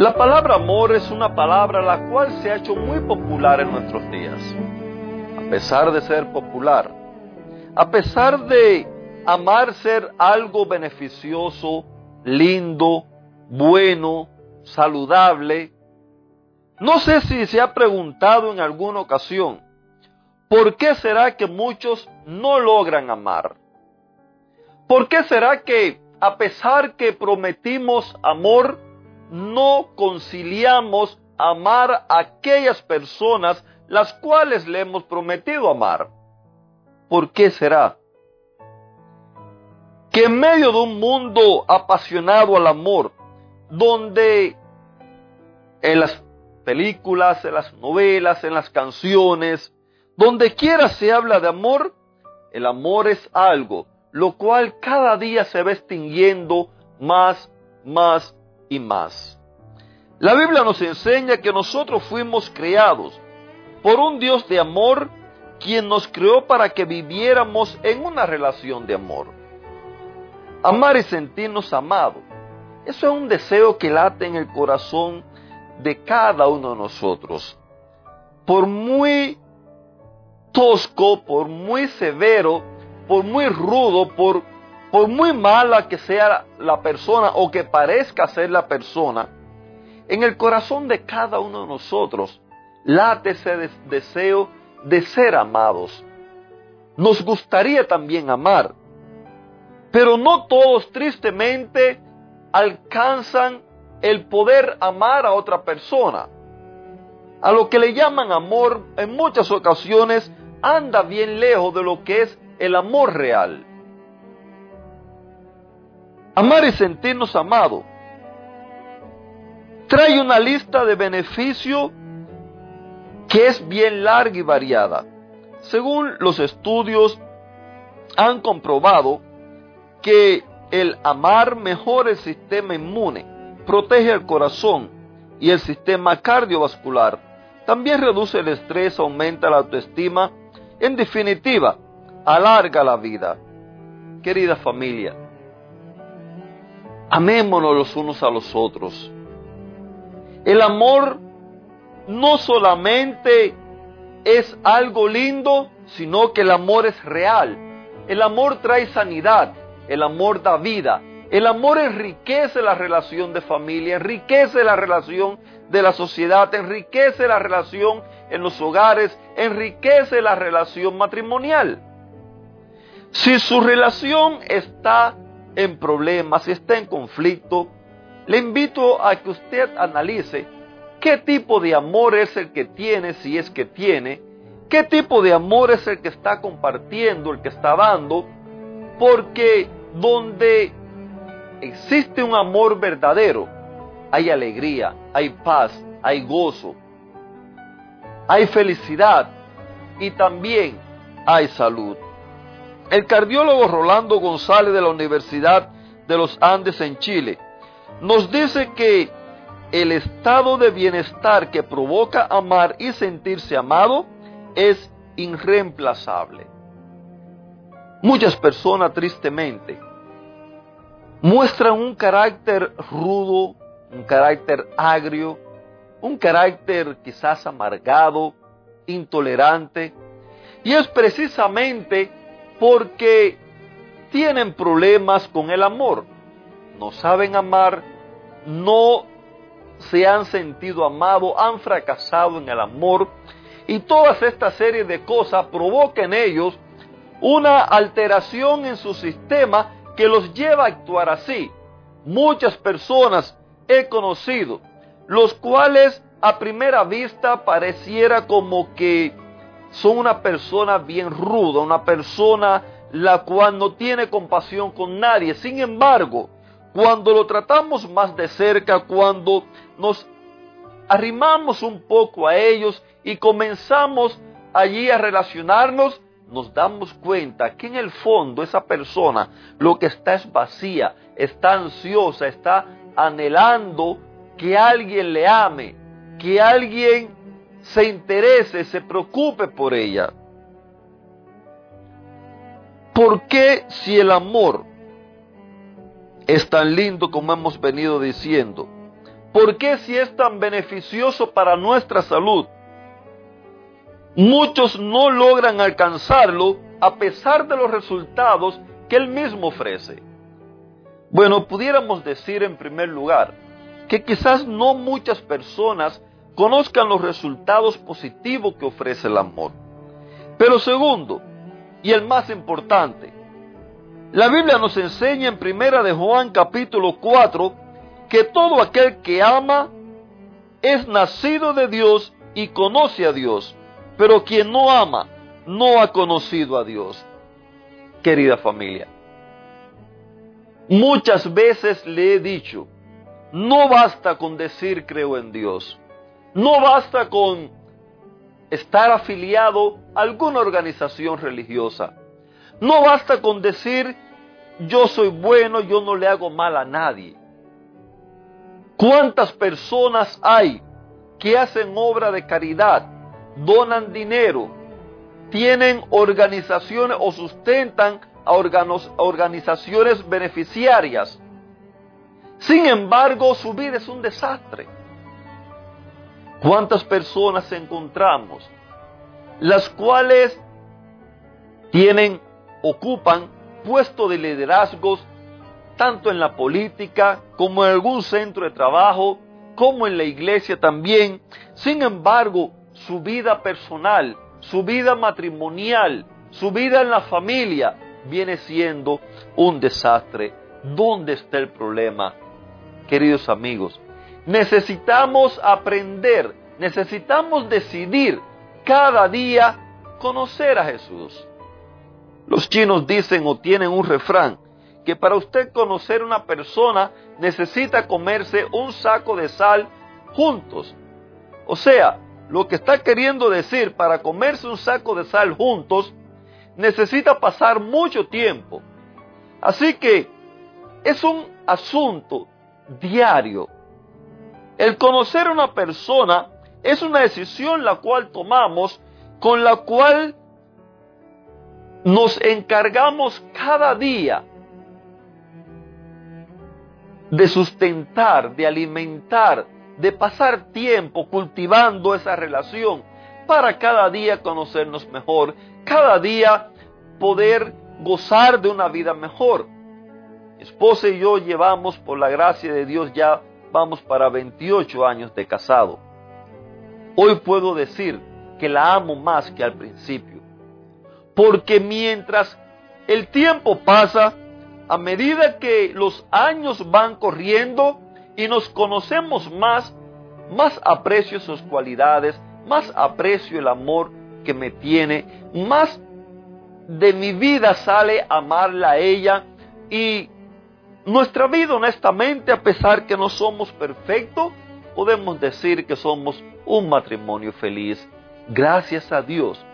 La palabra amor es una palabra la cual se ha hecho muy popular en nuestros días. A pesar de ser popular, a pesar de amar ser algo beneficioso, lindo, bueno, saludable, no sé si se ha preguntado en alguna ocasión, ¿por qué será que muchos no logran amar? ¿Por qué será que a pesar que prometimos amor, no conciliamos amar a aquellas personas las cuales le hemos prometido amar. ¿Por qué será? Que en medio de un mundo apasionado al amor, donde en las películas, en las novelas, en las canciones, donde quiera se habla de amor, el amor es algo, lo cual cada día se va extinguiendo más, más y más. La Biblia nos enseña que nosotros fuimos creados por un Dios de amor quien nos creó para que viviéramos en una relación de amor. Amar y sentirnos amados. Eso es un deseo que late en el corazón de cada uno de nosotros. Por muy tosco, por muy severo, por muy rudo, por por muy mala que sea la persona o que parezca ser la persona, en el corazón de cada uno de nosotros late ese deseo de ser amados. Nos gustaría también amar, pero no todos tristemente alcanzan el poder amar a otra persona. A lo que le llaman amor en muchas ocasiones anda bien lejos de lo que es el amor real. Amar y sentirnos amados trae una lista de beneficios que es bien larga y variada. Según los estudios han comprobado que el amar mejora el sistema inmune, protege el corazón y el sistema cardiovascular. También reduce el estrés, aumenta la autoestima, en definitiva, alarga la vida. Querida familia, Amémonos los unos a los otros. El amor no solamente es algo lindo, sino que el amor es real. El amor trae sanidad, el amor da vida, el amor enriquece la relación de familia, enriquece la relación de la sociedad, enriquece la relación en los hogares, enriquece la relación matrimonial. Si su relación está en problemas, si está en conflicto, le invito a que usted analice qué tipo de amor es el que tiene, si es que tiene, qué tipo de amor es el que está compartiendo, el que está dando, porque donde existe un amor verdadero, hay alegría, hay paz, hay gozo, hay felicidad y también hay salud. El cardiólogo Rolando González de la Universidad de los Andes en Chile nos dice que el estado de bienestar que provoca amar y sentirse amado es irreemplazable. Muchas personas tristemente muestran un carácter rudo, un carácter agrio, un carácter quizás amargado, intolerante, y es precisamente porque tienen problemas con el amor. No saben amar, no se han sentido amados, han fracasado en el amor y todas esta serie de cosas provocan en ellos una alteración en su sistema que los lleva a actuar así. Muchas personas he conocido, los cuales a primera vista pareciera como que son una persona bien ruda, una persona la cual no tiene compasión con nadie. Sin embargo, cuando lo tratamos más de cerca, cuando nos arrimamos un poco a ellos y comenzamos allí a relacionarnos, nos damos cuenta que en el fondo esa persona lo que está es vacía, está ansiosa, está anhelando que alguien le ame, que alguien se interese, se preocupe por ella. ¿Por qué si el amor es tan lindo como hemos venido diciendo? ¿Por qué si es tan beneficioso para nuestra salud? Muchos no logran alcanzarlo a pesar de los resultados que él mismo ofrece. Bueno, pudiéramos decir en primer lugar que quizás no muchas personas conozcan los resultados positivos que ofrece el amor. Pero segundo, y el más importante, la Biblia nos enseña en Primera de Juan capítulo 4 que todo aquel que ama es nacido de Dios y conoce a Dios, pero quien no ama no ha conocido a Dios. Querida familia, muchas veces le he dicho, no basta con decir creo en Dios, no basta con estar afiliado a alguna organización religiosa, no basta con decir yo soy bueno, yo no le hago mal a nadie. ¿Cuántas personas hay que hacen obra de caridad, donan dinero, tienen organizaciones o sustentan a organizaciones beneficiarias? Sin embargo, su vida es un desastre. ¿Cuántas personas encontramos las cuales tienen, ocupan puestos de liderazgos tanto en la política como en algún centro de trabajo, como en la iglesia también. Sin embargo, su vida personal, su vida matrimonial, su vida en la familia viene siendo un desastre. ¿Dónde está el problema? Queridos amigos, necesitamos aprender, necesitamos decidir cada día conocer a Jesús. Los chinos dicen o tienen un refrán que para usted conocer una persona necesita comerse un saco de sal juntos. O sea, lo que está queriendo decir para comerse un saco de sal juntos necesita pasar mucho tiempo. Así que es un asunto diario. El conocer a una persona es una decisión la cual tomamos con la cual nos encargamos cada día de sustentar, de alimentar, de pasar tiempo cultivando esa relación para cada día conocernos mejor, cada día poder gozar de una vida mejor. Esposa y yo llevamos, por la gracia de Dios, ya vamos para 28 años de casado. Hoy puedo decir que la amo más que al principio. Porque mientras el tiempo pasa, a medida que los años van corriendo y nos conocemos más, más aprecio sus cualidades, más aprecio el amor que me tiene, más de mi vida sale amarla a ella y nuestra vida honestamente, a pesar que no somos perfectos, podemos decir que somos un matrimonio feliz. Gracias a Dios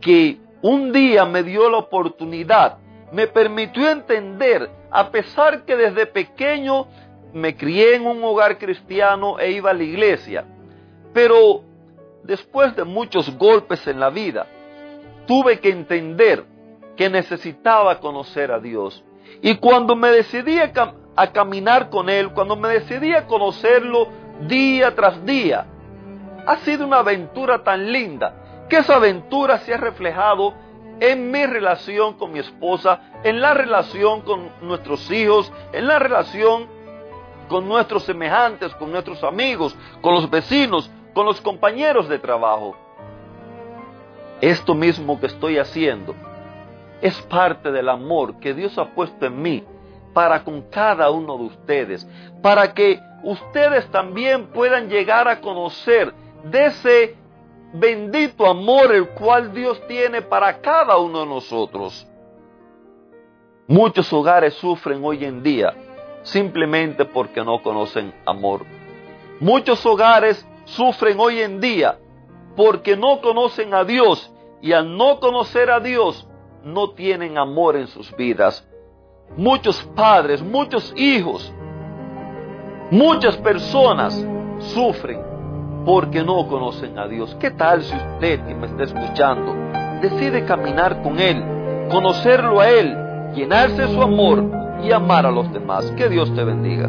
que un día me dio la oportunidad, me permitió entender, a pesar que desde pequeño me crié en un hogar cristiano e iba a la iglesia, pero después de muchos golpes en la vida, tuve que entender que necesitaba conocer a Dios. Y cuando me decidí a, caminar con Él, cuando me decidí a conocerlo día tras día, ha sido una aventura tan linda que esa aventura se ha reflejado en mi relación con mi esposa, en la relación con nuestros hijos, en la relación con nuestros semejantes, con nuestros amigos, con los vecinos, con los compañeros de trabajo. Esto mismo que estoy haciendo es parte del amor que Dios ha puesto en mí para con cada uno de ustedes, para que ustedes también puedan llegar a conocer de ese bendito amor el cual Dios tiene para cada uno de nosotros. Muchos hogares sufren hoy en día simplemente porque no conocen amor. Muchos hogares sufren hoy en día porque no conocen a Dios y al no conocer a Dios no tienen amor en sus vidas. Muchos padres, muchos hijos, muchas personas sufren porque no conocen a Dios. ¿Qué tal si usted que me está escuchando decide caminar con Él, conocerlo a Él, llenarse de su amor y amar a los demás? Que Dios te bendiga.